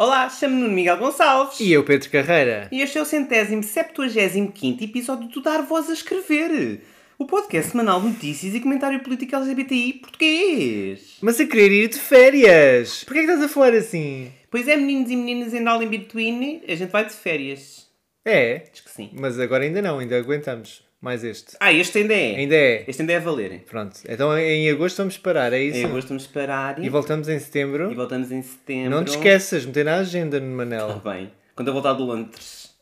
Olá, chamo-me Nuno Miguel Gonçalves. E eu, Pedro Carreira. E este é o centésimo septuagésimo quinto episódio do Dar Voz a Escrever. O podcast semanal de notícias e comentário político LGBTI português. Mas a querer ir de férias. Porquê é que estás a falar assim? Pois é, meninos e meninas and all in between, a gente vai de férias. É, Diz que sim. mas agora ainda não, ainda aguentamos. Mais este. Ah, este ainda é. Ainda é. Este ainda é a valer. Pronto. Então em agosto vamos parar, é isso? Em agosto vamos parar E voltamos em setembro. e voltamos em setembro. Não te esqueças, meter na agenda no Manel. Tá bem. Quando eu voltar de Londres.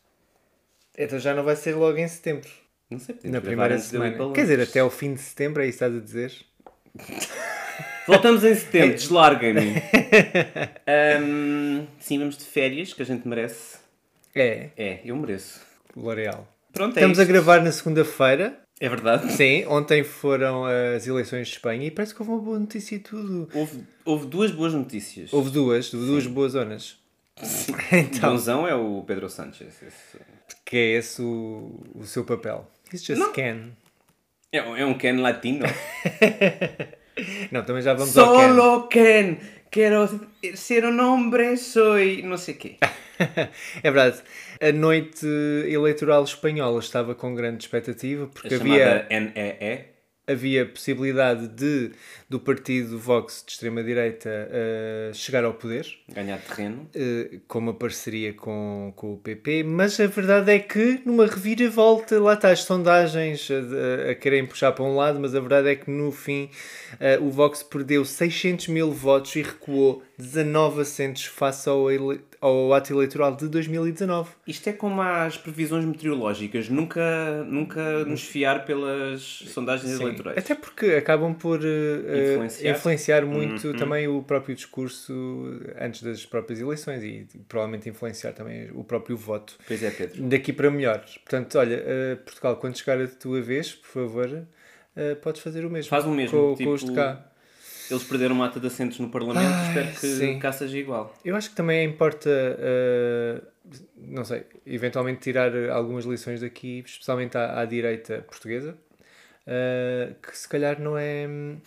Então já não vai ser logo em setembro. Não sei, Na primeira semana. Quer dizer, até ao fim de setembro, é isso que estás a dizer? Voltamos em setembro, deslarguem-me. Ahm, sim, vamos de férias, que a gente merece. É, É, eu mereço. L'Oreal. Pronto, é Estamos a gravar na segunda-feira. É verdade. Sim, ontem foram as eleições de Espanha e parece que houve uma boa notícia e tudo. Houve, houve duas boas notícias. Houve duas, duas boas zonas. Então, Bonzão é o Pedro Sánchez. esse- que é esse o, o seu papel. He's just Não. Ken. É, um- é um Ken latino. Não, também já vamos ao Ken. Solo Ken. Quero ser um homem, soy não sei quê. É verdade. A noite eleitoral espanhola estava com grande expectativa A porque chamada havia, NEE. havia possibilidade de do partido Vox de extrema-direita eh, chegar ao poder. Ganhar terreno. eh, com uma parceria com, com o PP, mas a verdade é que numa reviravolta, lá está as sondagens a, a querem puxar para um lado, mas a verdade é que no fim eh, o Vox perdeu 600 mil votos e recuou 19 assentos face ao, ele- ao ato eleitoral de 2019. Isto é como as previsões meteorológicas. Nunca, nunca nos fiar pelas sondagens Sim, eleitorais. Até porque acabam por eh, Influenciar. influenciar muito também o próprio discurso antes das próprias eleições e provavelmente influenciar também o próprio voto. Pois é, Pedro. daqui para melhor. Portanto, olha, eh, Portugal, quando chegar a tua vez, por favor, eh, podes fazer o mesmo. Faz o mesmo, Com, tipo- com os de cá. Eles perderam uma ata de assentos no Parlamento. Ai, Espero que sim. cá seja igual. Eu acho que também importa, eh, não sei, eventualmente tirar algumas lições daqui, especialmente à, à direita portuguesa, eh, que se calhar não é hum,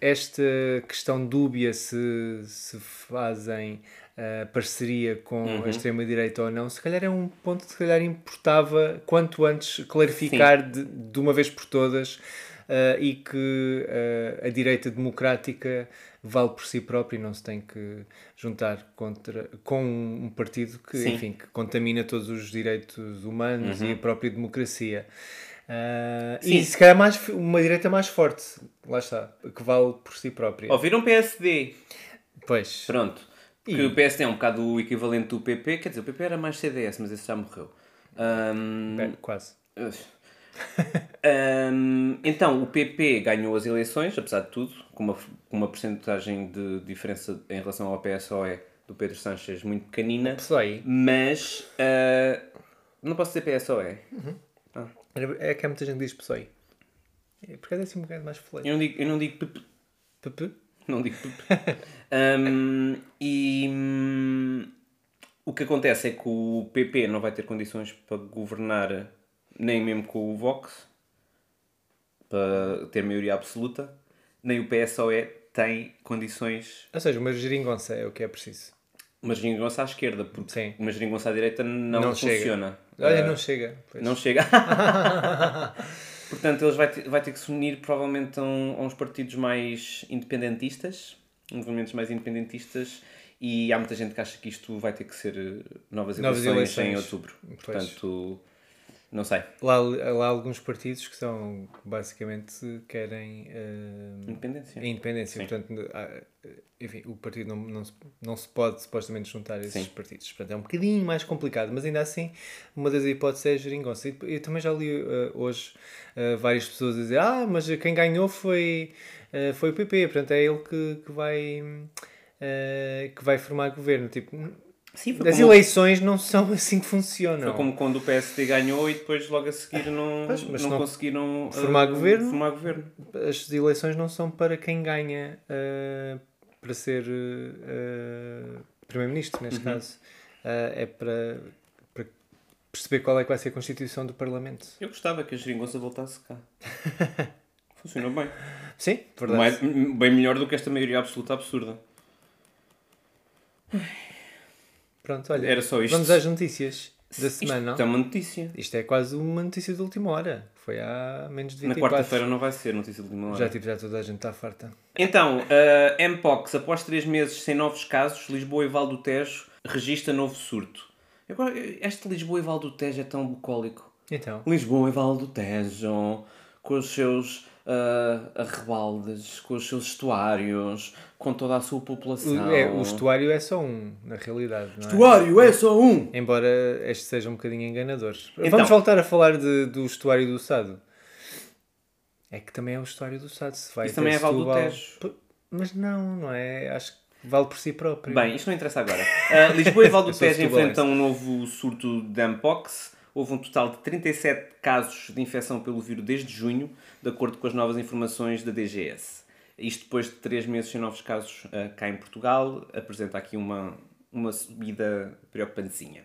esta questão dúbia se, se fazem eh, parceria com Uhum. a extrema-direita ou não, se calhar é um ponto que se calhar importava quanto antes clarificar de, de uma vez por todas eh, e que eh, a direita democrática vale por si própria e não se tem que juntar contra, com um partido que, Sim. enfim, que contamina todos os direitos humanos e a própria democracia. Sim. e se calhar mais, uma direita mais forte, lá está, que vale por si própria. Ouviram PSD? Pois, Pronto. Porque E- o PSD é um bocado o equivalente do PP. Quer dizer, o PP era mais CDS, mas esse já morreu. Bem, quase. Ahm, então, o PP ganhou as eleições, apesar de tudo, com uma, com uma porcentagem de diferença em relação ao PSOE do Pedro Sánchez muito pequenina. Aí. Mas, ah, não posso dizer PSOE. É que há muita gente que diz PSOE. É Porque é assim um bocado mais Eu fleio. não digo, eu não digo PP. PP? Não digo PP. Ahm, e hum, o que acontece é que o PP não vai ter condições para governar nem mesmo com o Vox, para ter maioria absoluta, nem o PSOE tem condições. Ou seja, uma geringonça é o que é preciso. Uma geringonça à esquerda, porque Sim. uma geringonça à direita não, Não chega. funciona. Olha, Ah, não chega. Pois. Não chega. Portanto, eles vai ter, vai ter que se unir provavelmente a, um- a uns partidos mais independentistas, movimentos mais independentistas, e há muita gente que acha que isto vai ter que ser eh, novas, Novas eleições, em eleições. outubro. Pois. Portanto, não sei. Lá, lá há alguns partidos que são basicamente querem eh, Independência. a independência. Sim. Portanto, há- enfim, o partido não, não, se, não se pode supostamente juntar a esses Sim. partidos. Portanto, é um bocadinho mais complicado, mas ainda assim, uma das hipóteses é a geringonça. E Eu também já li eh, hoje eh, várias pessoas a dizer: Ah, mas quem ganhou foi, foi o PP, portanto, é ele que, que vai. que vai formar governo. Tipo, Sim, foi as como, eleições não são assim que funcionam. foi como quando o PSD ganhou e depois logo a seguir não, Pois, mas não, não- conseguiram formar eh, governo? formar governo. As eleições não são para quem ganha eh, para ser eh, primeiro-ministro, neste Uhum. caso. É para, para perceber qual é que vai ser a constituição do Parlamento. Eu gostava que a geringonça voltasse cá. Funcionou bem. Sim, verdade. Mais- bem melhor do que esta maioria absoluta absurda. Pronto, olha, Era só isto. vamos às notícias da Isto semana. é uma notícia. Isto é quase uma notícia de última hora. Foi há menos de Na 24. quarta-feira não vai ser notícia de última hora. Já, tipo, já toda a gente está farta. Então, a Mpox, após três meses sem novos casos, Lisboa e Val do Tejo registra novo surto. Agora, este Lisboa e Val do Tejo é tão bucólico. Então, Lisboa e Val do Tejo, com os seus ah, arrebaldes, com os seus estuários, com toda a sua população. o, é, o estuário é só um, na realidade. Não é? Estuário é só um! Embora este seja um bocadinho enganador. Então. Vamos voltar a falar de- do estuário do Sado. É que também é o estuário do Sado. Se vai Isso também é Val do Tejo. Mas não, não é? Acho que vale por si próprio. Bem, isto não interessa agora. Ah, Lisboa e Val do Tejo enfrentam um novo surto de Mpox. Houve um total de 37 casos de infecção pelo vírus desde junho, de acordo com as novas informações da DGS. Isto depois de 3 meses sem novos casos ah, cá em Portugal, apresenta aqui uma, uma subida preocupantezinha.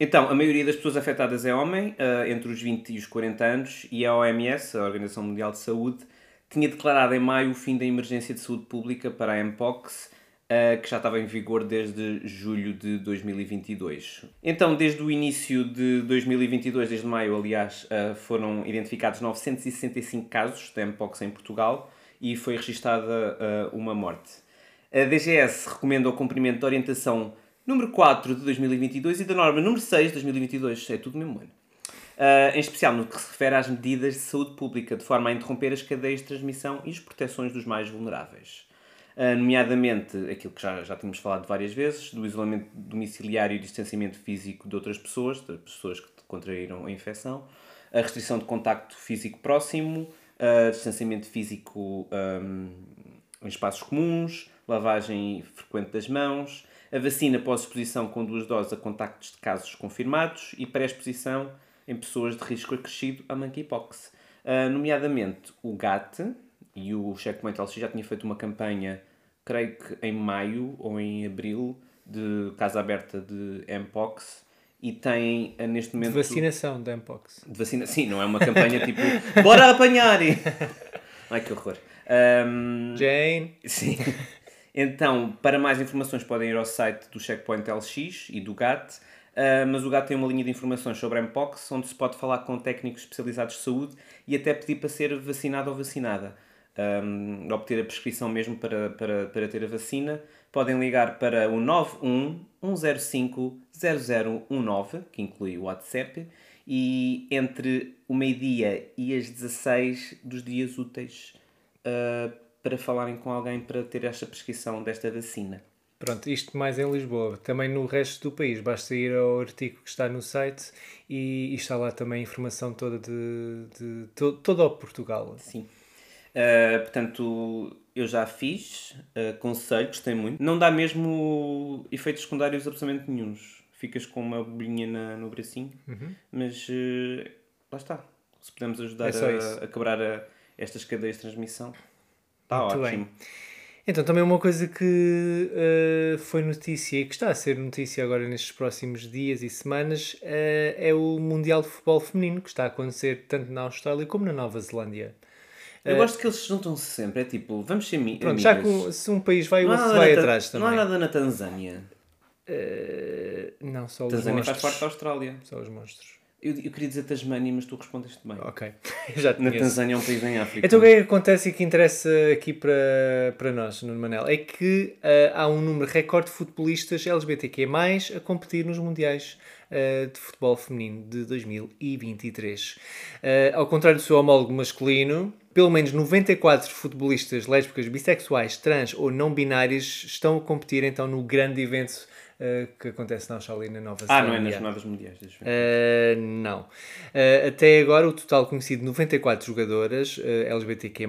Então, a maioria das pessoas afetadas é homem, ah, entre os 20 e os 40 anos, e a OMS, a Organização Mundial de Saúde, tinha declarado em maio o fim da emergência de saúde pública para a Mpox, uh, que já estava em vigor desde julho de 2022. Então, desde o início de 2022, desde maio, aliás, uh, foram identificados 965 casos de Mpox em Portugal e foi registada uh, uma morte. A DGS recomenda o cumprimento da orientação número 4 de 2022 e da norma número 6 de 2022, é tudo mesmo ano. Uh, em especial no que se refere às medidas de saúde pública, de forma a interromper as cadeias de transmissão e as proteções dos mais vulneráveis. Uh, nomeadamente aquilo que já, já tínhamos falado várias vezes, do isolamento domiciliário e distanciamento físico de outras pessoas, de pessoas que contraíram a infecção, a restrição de contacto físico próximo, uh, distanciamento físico um, em espaços comuns, lavagem frequente das mãos, a vacina pós-exposição com duas doses a contactos de casos confirmados e pré-exposição em pessoas de risco acrescido a monkeypox. Uh, nomeadamente o GAT e o Checkpoint LX já tinha feito uma campanha, creio que em maio ou em abril, de casa aberta de Mpox e tem uh, neste De momento... vacinação da Mpox. De vacina, sim, não é uma campanha tipo bora apanhar! Ai que horror. Um, Jane. Sim. Então, para mais informações podem ir ao site do Checkpoint LX e do GAT, uh, mas o GAT tem uma linha de informações sobre Mpox, onde se pode falar com técnicos especializados de saúde e até pedir para ser vacinado ou vacinada. Um, obter a prescrição mesmo para, para, para ter a vacina, podem ligar para o 91 105 0019, que inclui o WhatsApp, e entre o meio-dia e as 16 dos dias úteis uh, para falarem com alguém para ter esta prescrição desta vacina. Pronto, isto mais em Lisboa. Também no resto do país. Basta ir ao artigo que está no site e, e está lá também a informação toda de, de, to, todo o Portugal. Sim. Uh, portanto, eu já fiz, uh, conselho, gostei muito. Não dá mesmo efeitos secundários absolutamente nenhums. Ficas com uma bolinha na, no bracinho, mas uh, lá está. Se pudermos ajudar É a, a quebrar a, estas cadeias de transmissão, está Muito ótimo. bem. Então, também uma coisa que uh, foi notícia e que está a ser notícia agora nestes próximos dias e semanas uh, é o Mundial de Futebol Feminino que está a acontecer tanto na Austrália como na Nova Zelândia. Eu gosto que eles se juntam-se sempre. É tipo, vamos ser mi Pronto, já que se um país vai, o outro vai atrás Não há também. nada na Tanzânia. Uh, não, só os Tanzânia faz monstros. parte da Austrália. Só os monstros. Eu, eu queria dizer Tasmânia, mas tu respondeste bem. Ok, já te Na conheço. Tanzânia é um país em África. Então o que é que acontece e que interessa aqui para, para nós, no Manel? É que ah, há um número recorde de futebolistas LGBTQ+, a competir nos Mundiais ah, de Futebol Feminino de 2023. Ah, ao contrário do seu homólogo masculino, pelo menos 94 futebolistas lésbicas, bissexuais, trans ou não binários estão a competir então no grande evento uh, que acontece na Austrália na Nova Ah, Zelândia. não é nas jornadas mundiais. das vezes. Uh, não. Uh, até agora, o total conhecido de 94 jogadoras LGBTQ+,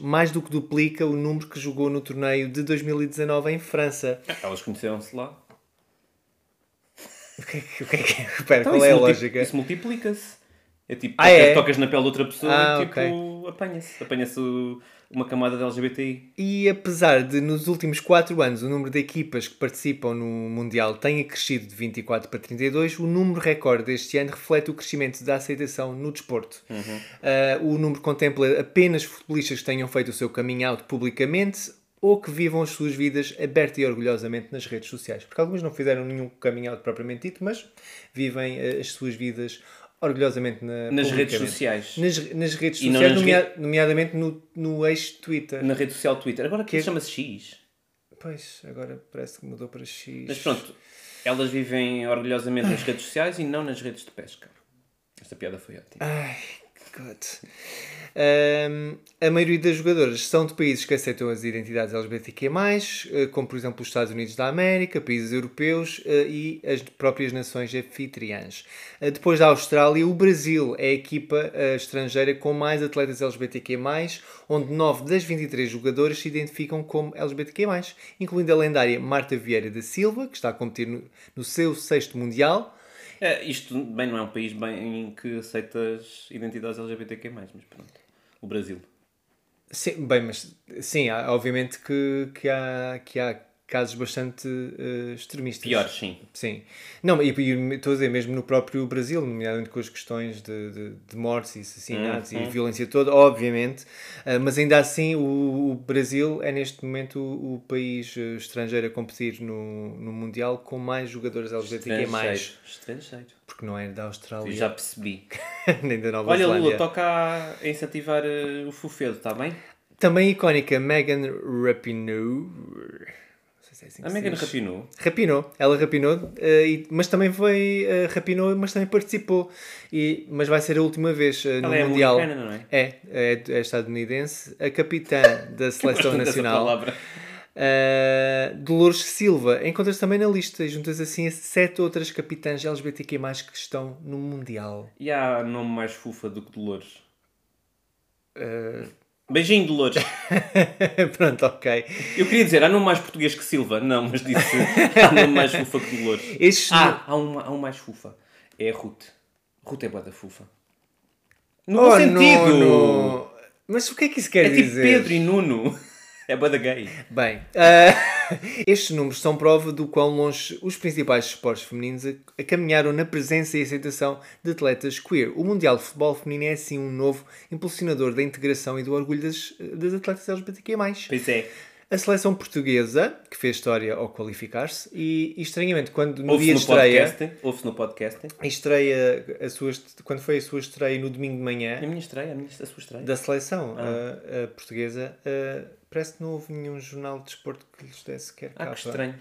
mais do que duplica o número que jogou no torneio de 2019 em França. Elas conheceram-se lá. O que é que... O que, é que espera, Então, qual é a lógica? Isso multiplica-se. É tipo, Ah, tocas, é? tocas na pele de outra pessoa Ah, e tipo, apanha-se. Apanha-se o- uma camada de LGBTI. E apesar de nos últimos 4 anos o número de equipas que participam no Mundial tenha crescido de 24 para 32, o número recorde deste ano reflete o crescimento da aceitação no desporto. Ah, o número contempla apenas futebolistas que tenham feito o seu coming out publicamente ou que vivam as suas vidas aberta e orgulhosamente nas redes sociais. Porque alguns não fizeram nenhum coming out propriamente dito, mas vivem ah, as suas vidas orgulhosamente na, Nas redes sociais. Nas, nas redes E sociais, nas nomea- nomeadamente no, no ex-Twitter. Na rede social Twitter. Agora Que- que chama-se X. Pois, agora parece que mudou para X. Mas pronto, elas vivem orgulhosamente nas redes sociais e não nas redes de pesca. Esta piada foi ótima. Ai, God. Ahm, a maioria das jogadoras são de países que aceitam as identidades LGBTQ+, eh, como por exemplo os Estados Unidos da América, países europeus eh, e as próprias nações anfitriãs. Eh, Depois da Austrália, o Brasil é a equipa estrangeira com mais atletas LGBTQ+, onde 9 das 23 jogadoras se identificam como LGBTQ+, incluindo a lendária Marta Vieira da Silva, que está a competir no, no seu sexto Mundial, É, isto bem não é um país bem em que aceitas identidades LGBTQ+, mas pronto. O Brasil. Sim, bem, mas sim, obviamente que, que, há, que há casos bastante eh, extremistas. Piores, sim. Sim. Não, e, e estou a dizer, mesmo no próprio Brasil, nomeadamente com as questões de, de, de mortes e assassinatos Uhum. e violência toda, obviamente, eh, mas ainda assim o, o Brasil é neste momento o, o país eh, estrangeiro a competir no, no Mundial com mais jogadores LGBTQ+, Estrangeiro. Estrangeiro. porque não é da Eu Austrália já percebi. nem da Nova Olha, Zelândia. Lula, toca a incentivar eh, o fufedo, está bem? Também icónica Megan Rapinoe. Se é assim que A se Megan diz. rapinou. Rapinou, ela rapinou, eh, e- mas também foi eh, rapinou, mas também participou. E, mas vai ser a última vez eh, no Ela é Mundial. americana, não é? É, é, é estadunidense, a capitã da Seleção Nacional. palavra. eh, Dolores Silva encontra-se também na lista, e juntas assim a sete outras capitãs LGBTQ+, que estão no Mundial. E há nome mais fufa do que Dolores. Eh, Beijinho, Dolores. Pronto, ok. Eu queria dizer, há nome mais português que Silva. Não, mas disse, há nome mais fufa que Dolores. Estes Ah, há um, há um mais fufa. É a Ruth. Ruth é boa da fufa. No Oh, bom sentido! Nuno! Mas o que é que isso quer É tipo dizer? Pedro e Nuno. É boa da gay. Bem, ah, estes números são prova do quão longe os principais esportes femininos caminharam na presença e aceitação de atletas queer. O Mundial de Futebol Feminino é assim um novo impulsionador da integração e do orgulho das, das atletas LGBTQ+. Pois é. A seleção portuguesa, que fez história ao qualificar-se, e, e estranhamente, quando no Ouve-se dia no estreia, podcast. Ouve-se no podcast. estreia a sua, quando foi a sua estreia no domingo de manhã, A minha estreia, a, minha, a sua estreia. da seleção a, a portuguesa, a- parece que não houve nenhum jornal de desporto que lhes desse sequer Ah, capa. que estranho.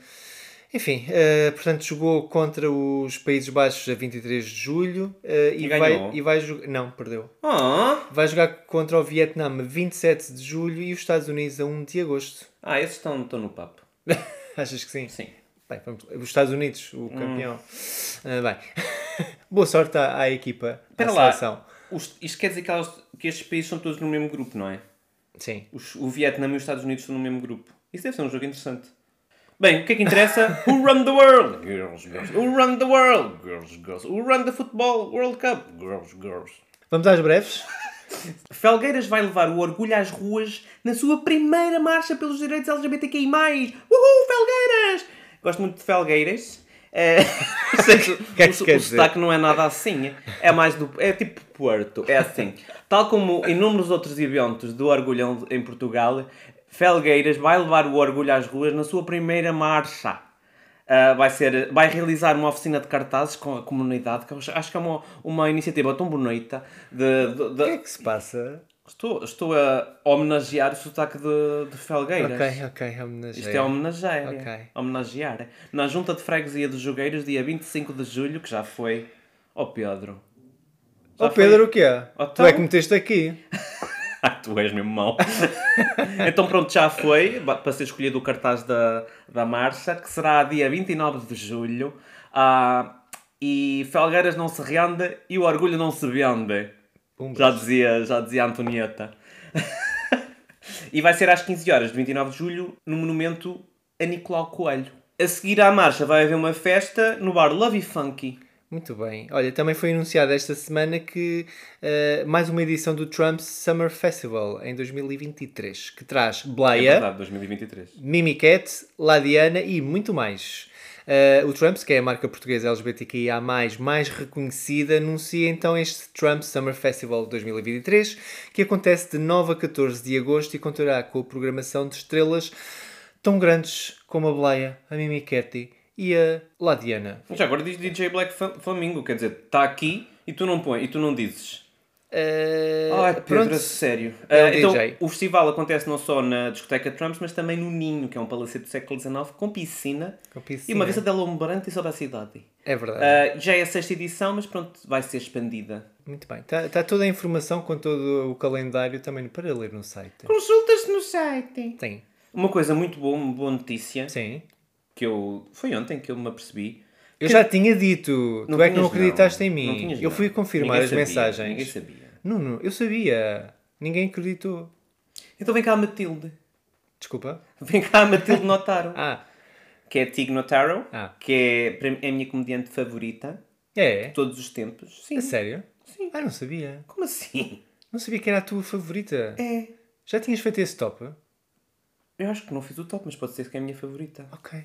Enfim, eh, portanto, jogou contra os Países Baixos a 23 de julho eh, e, E vai, e vai jogar. Não, perdeu. Ah, Vai jogar contra o Vietnã a 27 de julho e os Estados Unidos a 1 de agosto. ah esses estão, estão no papo. Achas que sim? Sim. Bem, vamos- os Estados Unidos, o campeão. Ah, bem, boa sorte à, à equipa, Espera à lá. seleção. Os- isto quer dizer que, elas- que estes países são todos no mesmo grupo, não é? Sim. Os- o Vietnã e os Estados Unidos estão no mesmo grupo. Isso deve ser um jogo interessante. Bem, o que é que interessa? Who run the world? Girls, girls. Who run the world? Girls, girls. Who run the football World Cup? Girls, girls. Vamos às breves? Felgueiras vai levar o orgulho às ruas na sua primeira marcha pelos direitos LGBTQI+. Uhul, Felgueiras! Gosto muito de Felgueiras. É, que é que o, o sotaque não é nada assim. É mais do... É tipo Porto. É assim. Tal como inúmeros outros eventos do orgulho em Portugal, Felgueiras vai levar o orgulho às ruas na sua primeira marcha. Uh, vai, ser, vai realizar uma oficina de cartazes com a comunidade, que acho que é uma, uma iniciativa tão bonita. De, de- de- O que é que se passa? Estou, estou a homenagear o sotaque de, de Felgueiras. Ok, ok, homenageia. Isto é homenagear. Ok. Homenagear. Na Junta de Freguesia dos Jogueiros, dia 25 de julho, que já foi. Ó Pedro. Ó Já foi- Pedro, o que é? Então? Tu é que meteste aqui. Ah, tu és mesmo mau. então pronto, já foi para ser escolhido o cartaz da, da marcha, que será dia 29 de julho. Ah, e Felgueiras não se rende e o orgulho não se vende. Pumbas. Já dizia, já dizia Antonieta. e vai ser às 15 horas de 29 de julho no monumento a Nicolau Coelho. A seguir à marcha vai haver uma festa no bar Love Funky. Muito bem. Olha, também foi anunciado esta semana que eh, mais uma edição do Trump's Summer Festival em 2023, que traz É Blaia, verdade, 2023. Mimicat, Ladiana e muito mais. Eh, o Trumps, que é a marca portuguesa LGBTQIA+, mais reconhecida, anuncia então este Trump Summer Festival 2023, que acontece de 9 a 14 de agosto e contará com a programação de estrelas tão grandes como a Blaia, a Mimicat e a Ladiana. Já agora diz DJ Black Flam- Flamingo, quer dizer, está aqui e tu não pões, e tu não dizes. Ai, Pedro, pronto. sério. Ah, então, DJ. o festival acontece não só na discoteca Trumps, mas também no Ninho, que é um palacete do século XIX, com piscina, Com e piscina. uma vista de alumbrante sobre a cidade. É verdade. Ah, já é a sexta edição, mas pronto, vai ser expandida. Muito bem. Está tá toda a informação com todo o calendário também para ler no site. Consultas no site. Tem. Uma coisa muito boa, uma boa notícia, Sim. que eu... Foi ontem que eu me apercebi. Eu já tinha dito. Não tu é que não acreditaste não. em mim. eu fui confirmar Ninguém as sabia, mensagens. Ninguém sabia. Nuno, eu sabia. Ninguém acreditou. Então vem cá a Matilde. Desculpa. Vem cá a Matilde Notaro. Ah, que é a Tig Notaro, Ah. que é, é a minha comediante favorita é? de todos os tempos. Sim. É sério? Sim. Ah, não sabia. Como assim? Não sabia que era a tua favorita. É. Já tinhas feito esse top? Eu acho que não fiz o top, mas pode ser que é a minha favorita. Ok.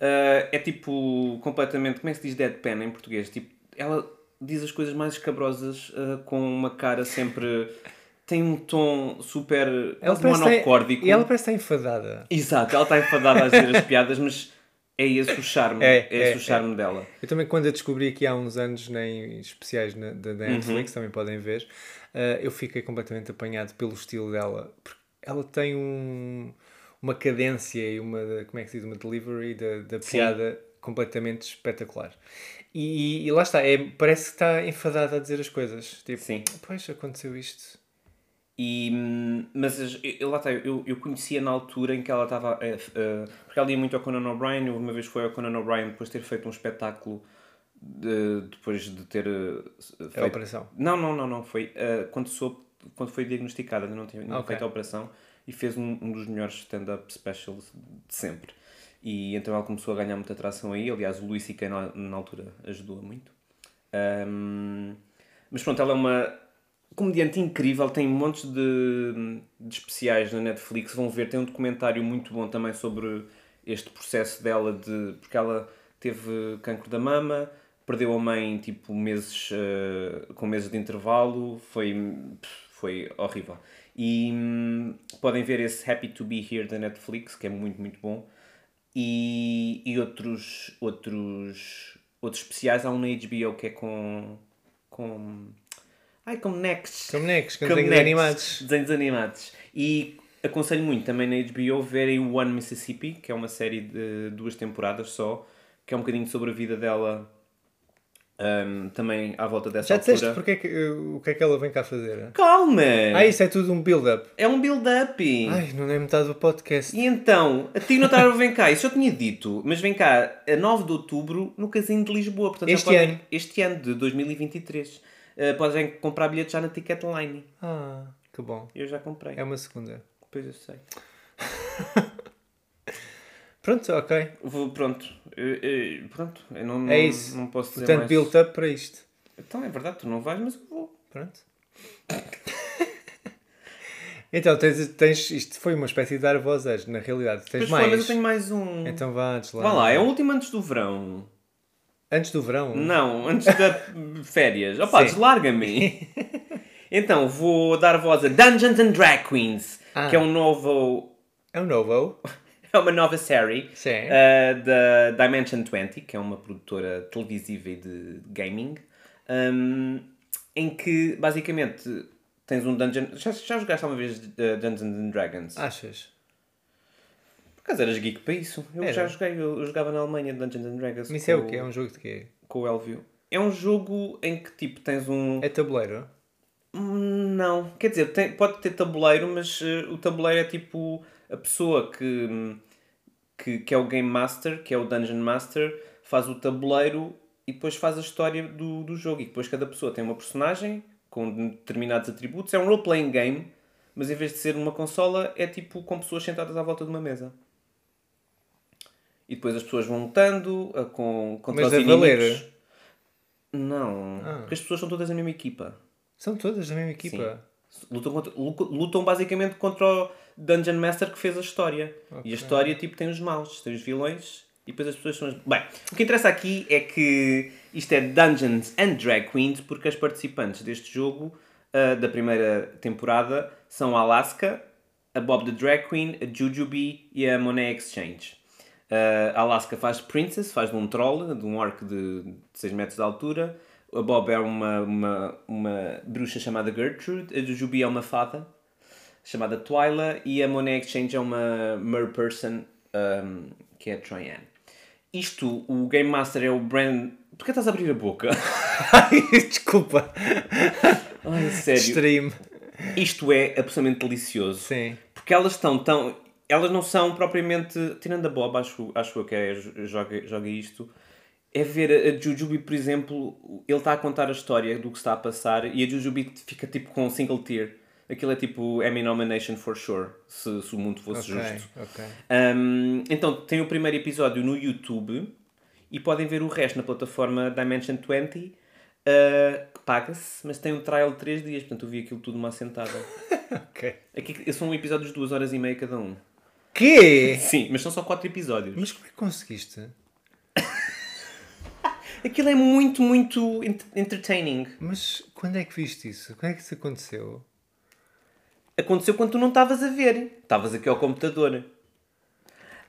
Ah, é tipo completamente. Como é que se diz deadpan em português? Tipo, ela diz as coisas mais escabrosas ah, com uma cara sempre. Tem um tom super. Ela monocórdico. e ela parece estar enfadada. Exato, ela está enfadada a dizer as piadas, mas é esse o charme. É, É, esse é, o charme dela. Eu também, quando a descobri aqui há uns anos, em especiais na, da da Netflix, Uhum. também podem ver, eh, eu fiquei completamente apanhado pelo estilo dela. Porque ela tem um, uma cadência e uma, como é que se diz, uma delivery da, da piada completamente espetacular. E, e lá está, é, parece que está enfadada a dizer as coisas. Tipo, Sim. pois, aconteceu isto. E, hum, mas as- eu, lá está, eu, eu conhecia na altura em que ela estava. eh, porque ela ia muito ao Conan O'Brien. eu Uma vez foi ao Conan O'Brien depois de ter feito um espetáculo. de- depois de ter. eh, feito... A operação. Não, não, não, não. Foi eh, quando, soube, quando foi diagnosticada, ainda não tinha não Ok. feito a operação. E fez um, um dos melhores stand-up specials de sempre. E então ela começou a ganhar muita atração aí. Aliás, o Luís C.K. na, na altura ajudou muito. Ahm, mas pronto, ela é uma comediante incrível, tem montes de, de especiais na Netflix. Vão ver, tem um documentário muito bom também sobre este processo dela de. porque ela teve cancro da mama, perdeu a mãe tipo meses eh, com meses de intervalo, foi, foi horrível. E hum, podem ver esse Happy to Be Here da Netflix, que é muito, muito bom. E, e outros, outros, outros especiais. Há um na HBO que é com. com ai, com Next. Com bonecos, com desenhos animados. Desenhos animados. E aconselho muito também na HBO verem One Mississippi, que é uma série de duas temporadas só, que é um bocadinho sobre a vida dela hum, também à volta dessa Já disseste altura. porque é que, o que é que ela vem cá fazer? Calma! Ah, isso é tudo um build-up. É um build-up! Ai, não é metade do podcast. E então, a Tig Notaro vem cá, isso eu tinha dito, mas vem cá a 9 de outubro no Casino de Lisboa. Portanto, Este podem- ano. Este ano, de 2023. Uh, podem comprar bilhetes já na Ticketline. Ah, que bom. Eu já comprei. É uma segunda. Depois eu sei. Pronto, ok. Vou, pronto. Eu- eu- pronto. Eu não, não, É isso. não posso dizer Portanto, mais. build-up para isto. Então é verdade, tu não vais, mas eu vou. Pronto. então, tens, tens, isto foi uma espécie de dar vozes, na realidade. Tens Pois mais. foi, mas eu tenho mais um. Então vá, antes lá. Vá lá, é o último antes do verão. Antes do verão? Não, antes da férias. Opa, deslarga-me. então, vou dar voz a Dungeons and Drag Queens, Ah. que é um novo. É um novo. É uma nova série uh, da Dimension 20, que é uma produtora televisiva e de gaming, um, em que basicamente tens um dungeon. Já, já jogaste alguma vez uh, Dungeons and Dragons? Achas? Por acaso eras geek para isso. Eu Era. já joguei, eu, jogava na Alemanha Dungeons and Dragons. Mas isso é o quê? É um jogo de quê? Com o Elvio. É um jogo em que tipo tens um. É tabuleiro? Hum, Não, quer dizer, tem- pode ter tabuleiro, mas eh, o tabuleiro é tipo a pessoa que, que, que é o Game Master, que é o Dungeon Master, faz o tabuleiro e depois faz a história do, do jogo. E depois cada pessoa tem uma personagem com determinados atributos. É um role-playing game, mas em vez de ser uma consola, é tipo com pessoas sentadas à volta de uma mesa. E depois as pessoas vão lutando ah, com, contra Mas os valer? inimigos. Não, Ah. porque as pessoas são todas a mesma equipa. São todas da mesma equipa. Lutam, contra- lu- lutam basicamente contra o Dungeon Master que fez a história. E a história tipo, tem os maus, tem os vilões e depois as pessoas são as... Bem, o que interessa aqui é que isto é Dungeons and Drag Queens porque as participantes deste jogo ah, da primeira temporada são a Alaska, a Bob the Drag Queen, a Jujubee e a Monet Exchange. Uh, a Alaska faz Princess, faz de um troll, de um orc de 6 metros de altura. A Bob é uma, uma, uma bruxa chamada Gertrude. A Jujubee é uma fada chamada Twyla. E a Monet Exchange é uma merperson um, que é a Traiane. Isto, o Game Master é o Brand... Porquê estás a abrir a boca? Desculpa. Ai, sério. Isto é absolutamente delicioso. Sim. Porque elas estão tão. Elas não são propriamente. Tirando a Bob, acho, acho eu que é. Joga, joga isto. É ver a, Jujubee, por exemplo, ele está a contar a história do que está a passar e a Jujubee fica tipo com um single tear. Aquilo é tipo Emmy nomination for sure, se, se o mundo fosse Ok, justo. ok. Um, então, tem o primeiro episódio no YouTube e podem ver o resto na plataforma Dimension 20, uh, que paga-se, mas tem um trial de 3 dias, portanto eu vi aquilo tudo uma assentada. Ok. Aqui são episódios de 2 horas e meia cada um. Quê? Sim, mas são só 4 episódios. Mas como é que conseguiste? Aquilo é muito, muito ent- entertaining. Mas quando é que viste isso? Quando é que isso aconteceu? Aconteceu quando tu não estavas a ver. Estavas aqui ao computador.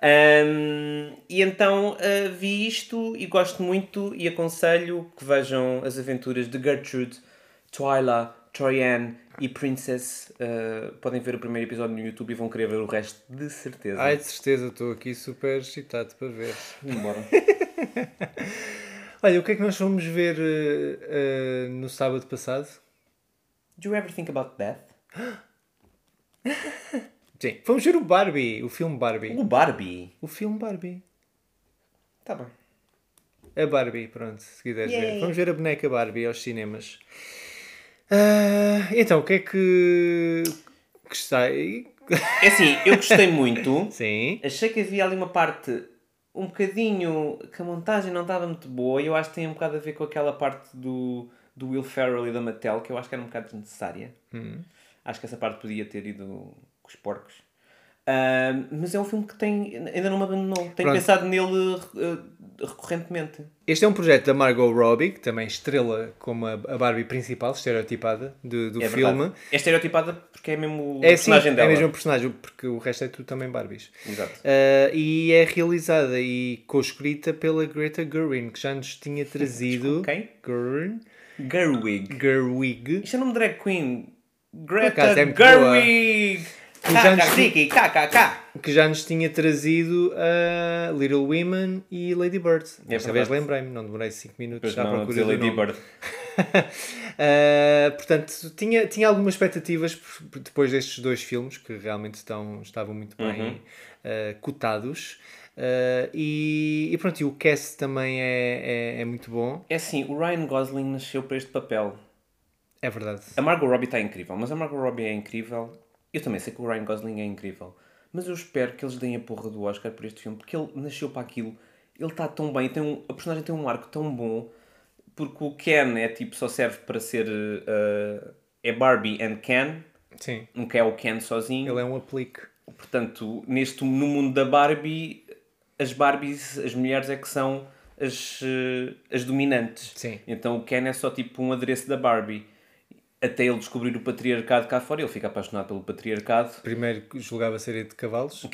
Ahm, e então ah, vi isto e gosto muito e aconselho que vejam as aventuras de Gertrude, Twyla, Troyan e Princess. Ah, podem ver o primeiro episódio no YouTube e vão querer ver o resto de certeza. Ai, de certeza, estou aqui super excitado para ver. Embora. Olha, o que é que nós fomos ver eh, eh, no sábado passado? Do you ever think about death? Sim, fomos ver o Barbie, o filme Barbie. O Barbie. O filme Barbie. Tá bem. A Barbie, pronto, se quiseres ver. Yay. Vamos ver a boneca Barbie aos cinemas. Ah, então, o que é que. que está aí? É assim, eu gostei muito. Sim. Achei que havia ali uma parte um bocadinho que a montagem não estava muito boa e eu acho que tem um bocado a ver com aquela parte do, do Will Ferrell e da Mattel que eu acho que era um bocado desnecessária. Acho que essa parte podia ter ido com os porcos. Ah, mas é um filme que tem, ainda não me abandonou. Tenho Pronto. pensado nele eh, recorrentemente. Este é um projeto da Margot Robbie, que também estrela como a Barbie principal, estereotipada do, do É filme. verdade. É estereotipada porque é mesmo o É sim, personagem é dela. mesmo o personagem, porque o resto é tudo também Barbies. Exato. Ah, e é realizada e co-escrita pela Greta Gerwig, que já nos tinha trazido. Quem? Gerwig. Gerwig. Gerwig. Isto é nome de drag queen. Greta é muito boa. Gerwig. E já nos- que já nos tinha trazido a Little Women e Lady Bird. Desta vez verdade. lembrei-me, não demorei 5 minutos Pois à procura do Lady nome. Bird. Uh, portanto, tinha, tinha algumas expectativas depois destes dois filmes que realmente estão, estavam muito bem Uhum. uh, cotados. Uh, e, e pronto, e o cast também é, é, é muito bom. É assim, o Ryan Gosling nasceu para este papel. É verdade. A Margot Robbie está incrível, mas a Margot Robbie é incrível. Eu também sei que o Ryan Gosling é incrível. Mas eu espero que eles deem a porra do Oscar por este filme, porque ele nasceu para aquilo. Ele está tão bem, tem um, a personagem tem um arco tão bom, porque o Ken é tipo, só serve para ser. uh, é Barbie and Ken, Sim, nunca é o Ken sozinho. ele é um aplique. Portanto, neste, no mundo da Barbie, as Barbies, as mulheres é que são as, eh, as dominantes. Sim. Então o Ken é só tipo um adereço da Barbie. Até ele descobrir o patriarcado cá fora, ele fica apaixonado pelo patriarcado. Primeiro julgava ser de cavalos.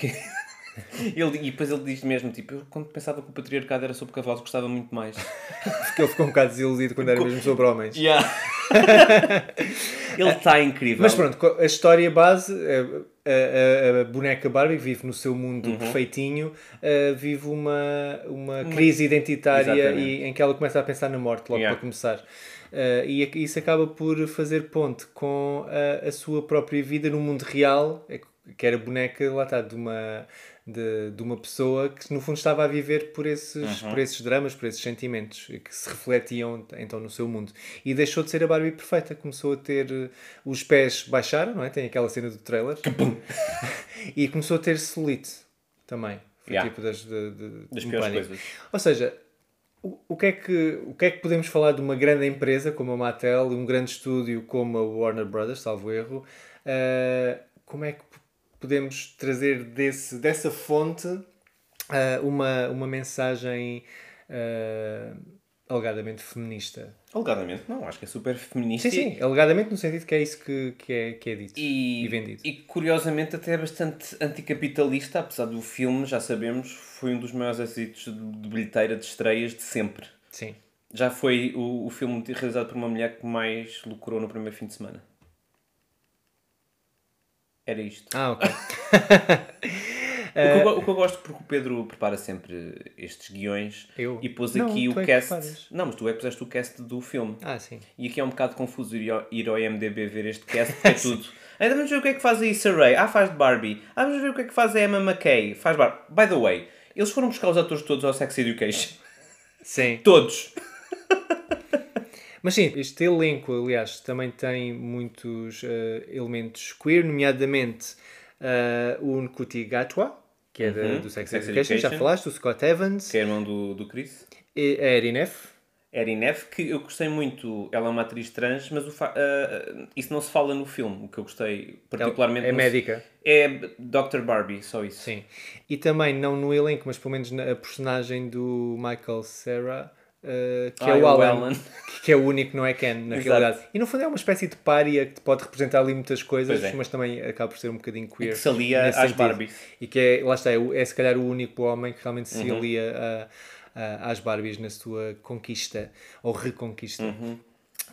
Ele, e depois ele diz mesmo, tipo, eu quando pensava que o patriarcado era sobre cavalos, gostava muito mais. Porque ele ficou um bocado desiludido quando era mesmo sobre homens. Yeah. ele está incrível. Mas pronto, a história base, a, a- a- boneca Barbie vive no seu mundo Uhum. perfeitinho, uh, vive uma, uma crise identitária e, em que ela começa a pensar na morte logo Yeah. para começar. Uh, e isso acaba por fazer ponte com a, a sua própria vida no mundo real, é que era boneca, lá está, de uma, de, de uma pessoa que no fundo estava a viver por esses, Uhum. por esses dramas, por esses sentimentos que se refletiam então no seu mundo. E deixou de ser a Barbie perfeita, começou a ter eh, os pés baixaram, não é? Tem aquela cena do trailer. e começou a ter celulite também. Foi Yeah. tipo das, de, de, Das piores pânico. coisas. Ou seja, o, o, que é que, o que é que podemos falar de uma grande empresa como a Mattel um grande estúdio como a Warner Brothers, salvo erro? Uh, como é que podemos trazer desse, dessa fonte uh, uma, uma mensagem uh, alegadamente feminista? Alegadamente, não, acho que é super feminista. Sim, sim, alegadamente no sentido que é isso que, que, é, que é dito E, e vendido. e curiosamente até é bastante anticapitalista, apesar do filme, já sabemos, foi um dos maiores êxitos de bilheteira de estreias de sempre. Sim. Já foi o, o filme realizado por uma mulher que mais lucrou no primeiro fim de semana. Era isto. Ah, ok. O, que eu, go- o que eu gosto porque o Pedro prepara sempre estes guiões Eu? e pôs Não, aqui o é cast. Não, mas tu é que puseste o cast do filme. Ah, sim. E aqui é um bocado confuso ir ao, ir ao IMDB ver este cast, porque é tudo. Ainda vamos ver o que é que faz a Issa Rae. Ah, faz de Barbie. Ah, vamos ver o que é que faz a Emma McKay. Faz Barbie. By the way, eles foram buscar os atores todos ao Sex Education. Sim. Todos. Mas sim, este elenco, aliás, também tem muitos eh, elementos queer, nomeadamente eh, o Nkuti Gatwa, que é Uhum, do Sex, Sex Education, já Education. falaste, o Scott Evans, Que é irmão do, do Chris. e a Erin F. Erin Neff, que eu gostei muito. Ela é uma atriz trans, mas fa- ah, isso não se fala no filme. O que eu gostei particularmente. é se- médica. É Dr. Barbie, só isso. Sim. E também, não no elenco, mas pelo menos na a personagem do Michael Cera, eh, que Ah, é o é o Alan, Alan. que- que é o único não é Ken, na Exato. realidade. E no fundo é uma espécie de pária que pode representar ali muitas coisas, é. mas também acaba por ser um bocadinho queer. que se alia às sentido. Barbies. E que é, lá está, é, é se calhar o único homem que realmente se Uhum. alia a- a- às Barbies na sua conquista ou reconquista.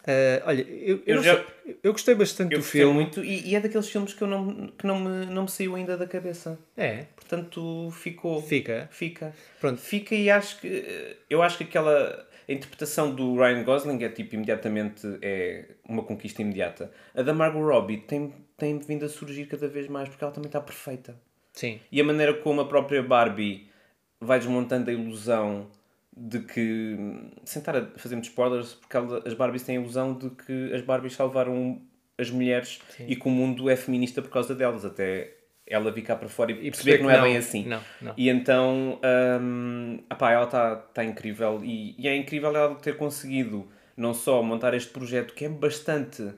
Ah, olha, eu, eu. Eu já- sei, eu gostei bastante Eu do filme. muito e, e é daqueles filmes que, eu não, que não, me, não me saiu ainda da cabeça. É, Portanto, ficou. Fica. Fica. Pronto. Fica e acho que. eh, Eu acho que aquela. A interpretação do Ryan Gosling é tipo imediatamente. É uma conquista imediata. A da Margot Robbie tem, tem vindo a surgir cada vez mais porque ela também está perfeita. sim. E a maneira como a própria Barbie vai desmontando a ilusão de que. Sem estar a fazer muitos spoilers, porque as Barbies têm a ilusão de que as Barbies salvaram as mulheres e que o mundo é feminista por causa delas. Até ela vir cá para fora e, perceber que não é bem assim. Não, não. E então, hum, apá, ela está tá incrível e, e é incrível ela ter conseguido não só montar este projeto que é bastante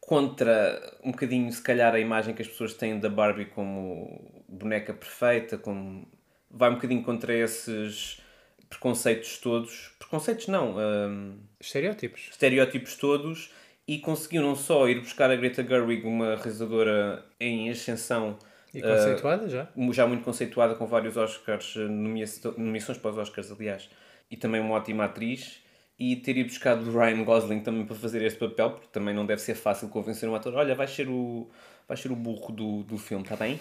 contra um bocadinho, se calhar, a imagem que as pessoas têm da Barbie como boneca perfeita, como vai um bocadinho contra esses preconceitos todos. Preconceitos não, hum, Estereótipos. estereótipos todos e conseguiu não só ir buscar a Greta Gerwig, uma realizadora em ascensão E eh, conceituada já? já muito conceituada com vários Oscars, nomea- nomeações para os Oscars, aliás, e também uma ótima atriz. E ter ido buscado o Ryan Gosling também para fazer este papel, porque também não deve ser fácil convencer um ator: olha, vais ser o, vais ser o burro do, do filme, está bem?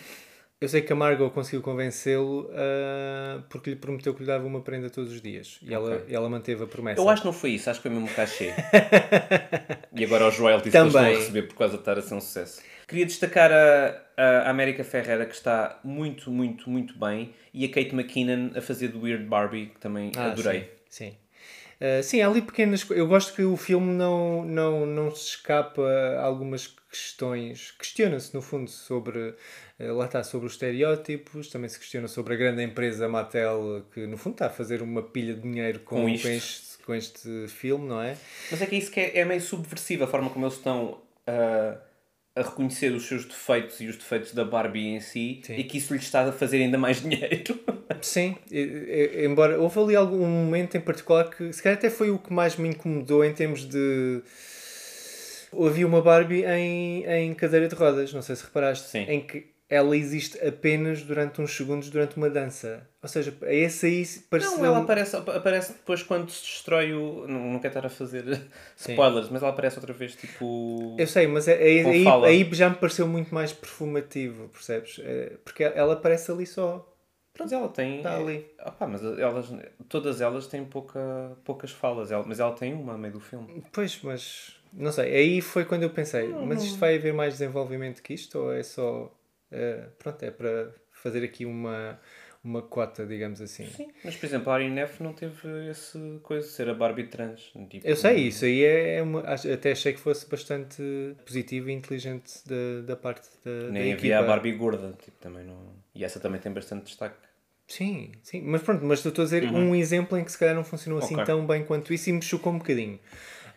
Eu sei que a Margot conseguiu convencê-lo ah, porque lhe prometeu que lhe dava uma prenda todos os dias. E ela, e ela manteve a promessa. Eu acho que não foi isso, acho que foi mesmo um cachê. e agora os royalties que eles Também. vão receber por causa de estar a ser um sucesso. Queria destacar a, a América Ferreira, que está muito, muito, muito bem, e a Kate McKinnon a fazer do Weird Barbie, que também Ah, adorei. Sim. sim. Ah, sim, há ali pequenas Eu gosto que o filme não, não, não se escapa a algumas questões. Questiona-se, no fundo, sobre. eh, Lá está, sobre os estereótipos. Também se questiona sobre a grande empresa Mattel, que no fundo está a fazer uma pilha de dinheiro com, Com com, este, com este filme, não é? Mas é que é isso que é, é meio subversivo, a forma como eles estão a, a reconhecer os seus defeitos e os defeitos da Barbie em si, Sim. e que isso lhes está a fazer ainda mais dinheiro. Sim, e- e- embora houve ali algum momento em particular que se calhar até foi o que mais me incomodou em termos de. Havia uma Barbie em, em cadeira de rodas, não sei se reparaste, Sim. em que ela existe apenas durante uns segundos durante uma dança. Ou seja, esse aí pareceu. Não, ela aparece, aparece depois quando se destrói o. Não, não quero estar a fazer spoilers, mas ela aparece outra vez tipo. Eu sei, mas é- é- aí, aí já me pareceu muito mais performativo, percebes? É, Porque ela aparece ali só. Mas ela tem. Está ali. Opá, mas elas, todas elas têm pouca, poucas falas, mas ela tem uma a meio do filme. Pois, mas não sei. Aí foi quando eu pensei, mas isto vai haver mais desenvolvimento que isto ou é só. eh, pronto, é para fazer aqui uma, uma cota, digamos assim. Sim. Mas, por exemplo, a Ariane F não teve esse coisa de ser a Barbie trans. Tipo, Eu sei, isso aí é uma. acho- Até achei que fosse bastante positivo e inteligente da, da parte da, da Nem equipa. havia a Barbie gorda. Tipo, também não... E essa também tem bastante destaque. Sim, sim, mas pronto, mas estou a dizer um exemplo em que se calhar não funcionou assim Ok. tão bem quanto isso e me chocou um bocadinho.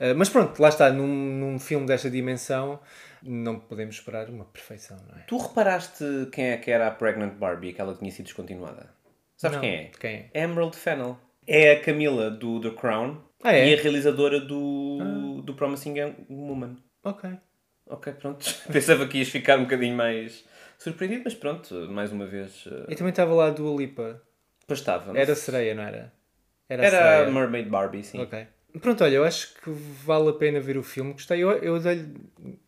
Uh, mas pronto, lá está, num, num filme desta dimensão não podemos esperar uma perfeição, não é? Tu reparaste quem é que era a Pregnant Barbie, que ela tinha sido descontinuada? Sabes Não. quem é? Quem é? Emerald Fennel. É a Camila do The Crown Ah, é? e a realizadora do, do Promising Young Woman. Ok. Ok, pronto. Pensava que ias ficar um bocadinho mais surpreendido, mas pronto, mais uma vez. eh, E também estava lá a Dua Lipa. Pois estava. mas- Era sereia, não era? Era, a Era. Mermaid Barbie, sim. Ok. Pronto, olha, eu acho que vale a pena ver o filme. Gostei. Eu, eu dei-lhe.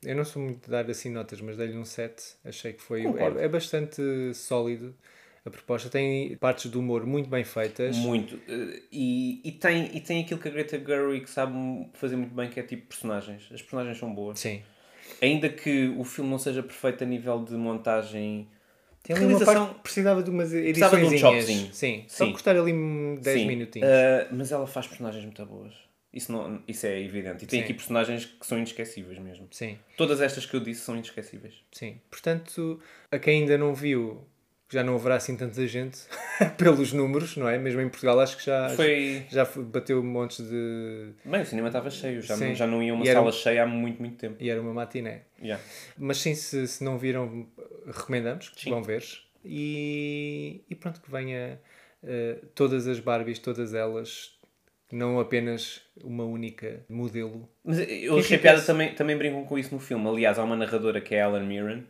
Eu não sou muito de dar assim notas, mas dei-lhe um 7. Achei que foi. É, é bastante sólido a proposta. Tem partes do humor muito bem feitas. Muito. Eh, E, e, tem, e tem aquilo que a Greta Gerwig sabe fazer muito bem, que é tipo personagens. As personagens são boas. Sim. Ainda que o filme não seja perfeito a nível de montagem. Tem ali uma realização. parte que precisava de umas Precisava de um edições. chopzinho. Sim. Só Sim. cortar ali um 10 Sim, minutinhos. eh, mas ela faz personagens muito boas. Isso, não, isso é evidente. E tem Sim. aqui personagens que são inesquecíveis mesmo. Sim. Todas estas que eu disse são inesquecíveis. Sim. Portanto, a quem ainda não viu, já não haverá assim tanta gente pelos números, não é? Mesmo em Portugal, acho que já, Foi. já bateu montes de. Bem, o cinema estava cheio. Já, Sim. já não ia uma E sala um- cheia há muito, muito tempo. E era uma matiné. Yeah. Mas sim, se, se não viram, recomendamos que Sim. vão ver. E, e pronto, que venha eh, todas as Barbies, todas elas, não apenas uma única modelo. Mas eu achei piada também, também brincam com isso no filme. Aliás, há uma narradora que é Alan Mirren,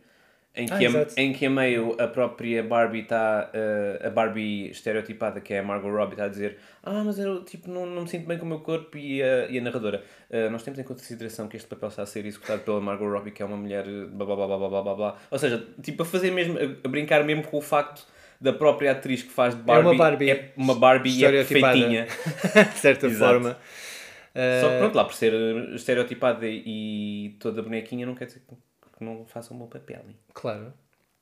em ah, que, ah, a, em que a meio a própria Barbie está, uh, a Barbie estereotipada, que é a Margot Robbie, está a dizer Ah, mas eu tipo, não, não me sinto bem com o meu corpo e a, e a narradora. Uh, nós temos em consideração que este papel está a ser executado pela Margot Robbie, que é uma mulher eh, blá blá blá blá blá blá blá. Ou seja, tipo, a fazer mesmo, a, a brincar mesmo com o facto da própria atriz que faz de Barbie. uma Barbie é uma Barbie e é perfeitinha. de certa forma. Só que pronto, lá por ser estereotipada e toda bonequinha não quer dizer que que não faça um bom papel. hein? Claro.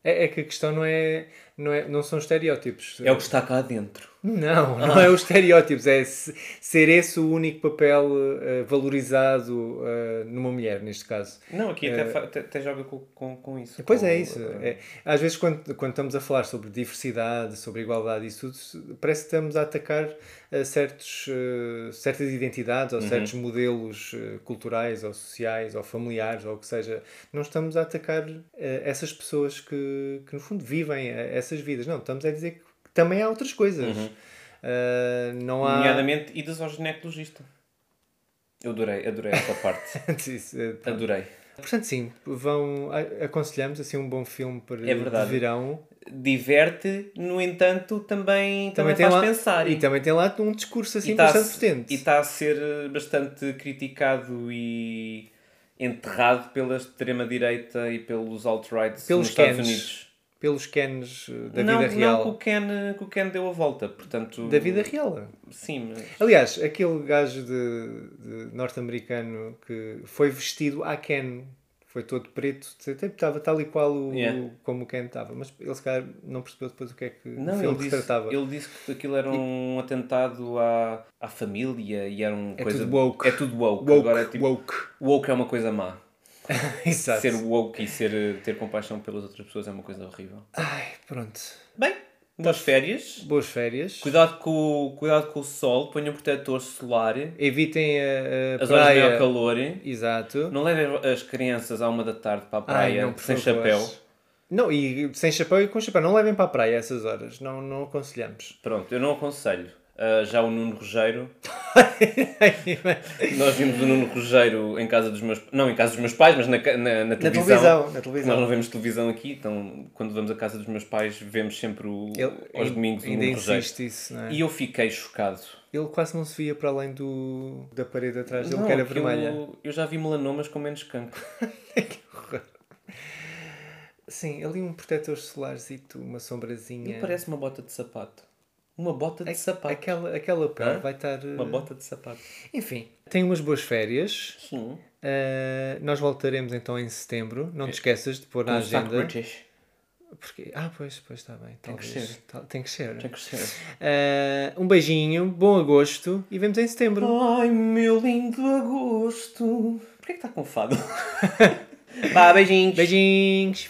É, é que a questão não é, não é. Não são estereótipos. É o que está cá dentro. Não, não é os estereótipos, é se- ser esse o único papel eh, valorizado eh, numa mulher, neste caso. Não, aqui até, fa- até, até joga com, com, com isso. Pois com, é isso. É, às vezes, quando, quando estamos a falar sobre diversidade, sobre igualdade e isso tudo, parece que estamos a atacar certos, certas identidades ou certos modelos culturais ou sociais ou familiares ou o que seja. Não estamos a atacar essas pessoas que, que, no fundo, vivem eh, essas vidas. Não, estamos a dizer que também há outras coisas. Eh, não há. Nomeadamente idas ao ginecologista. Eu adorei, adorei essa parte. Isso, eh, adorei. Portanto, sim, vão, aconselhamos assim um bom filme para É verdade. de verão. Diverte, no entanto, também, também, tem faz lá, pensar. E também tem lá um discurso assim tá bastante potente. E está a ser eh, bastante criticado e enterrado pela extrema-direita e pelos alt-rights nos Estados. Unidos. Pelos Kens eh, da não, vida Não, real. que o, Ken, que o Ken deu a volta, portanto... Da vida real. Sim, mas... Aliás, aquele gajo de, de norte-americano que foi vestido à Ken, foi todo preto, estava tal e qual o, Yeah. como o Ken estava, mas ele se calhar não percebeu depois o que é que Não, o ele filme se disse, tratava. ele disse que aquilo era um atentado à, à família e era um É coisa... tudo woke. É tudo woke. Woke, Agora é tipo... woke. Woke é uma coisa má. Exato. Ser woke e ser, ter compaixão pelas outras pessoas é uma coisa horrível. Ai, pronto. Bem, boas férias. Boas férias. Cuidado com, o- cuidado com o sol, ponham protetor solar, Evitem a, a as horas de maior praia. calor. Exato. Não levem as crianças à uma da tarde para a Ai, praia não, por sem favor. chapéu. Não, e sem chapéu e com chapéu. Não levem para a praia essas horas. Não, não aconselhamos. Pronto, eu não aconselho. Ah, já o Nuno Rogeiro. Nós vimos o Nuno Rogeiro em casa dos meus não em casa dos meus pais, mas na, na, na televisão. televisão, na televisão. Nós não vemos televisão aqui, então quando vamos à casa dos meus pais vemos sempre o, Ele aos domingos o ainda Nuno Rogeiro. insiste isso, é? E eu fiquei chocado. Ele quase não se via para além do, da parede atrás dele, Não, que era vermelha. Eu já vi melanomas com menos cancro. Sim, ali um protetor solarzito, uma sombrazinha. Parece uma bota de sapato. Uma bota de sapato. Aquela, aquela pele Hã? vai estar. uh, Uma bota de sapato. Enfim, tenho umas boas férias. Sim. Uh, nós voltaremos então em setembro. Não te esqueças de pôr na agenda. British. Porque... Ah, pois, pois está bem. Tem que ser. Tal- Tem que ser. Tem que ser. Uh, um beijinho, bom agosto e vemos em setembro. Ai, meu lindo agosto. Porquê que está com fado? Vá, beijinhos. Beijinhos!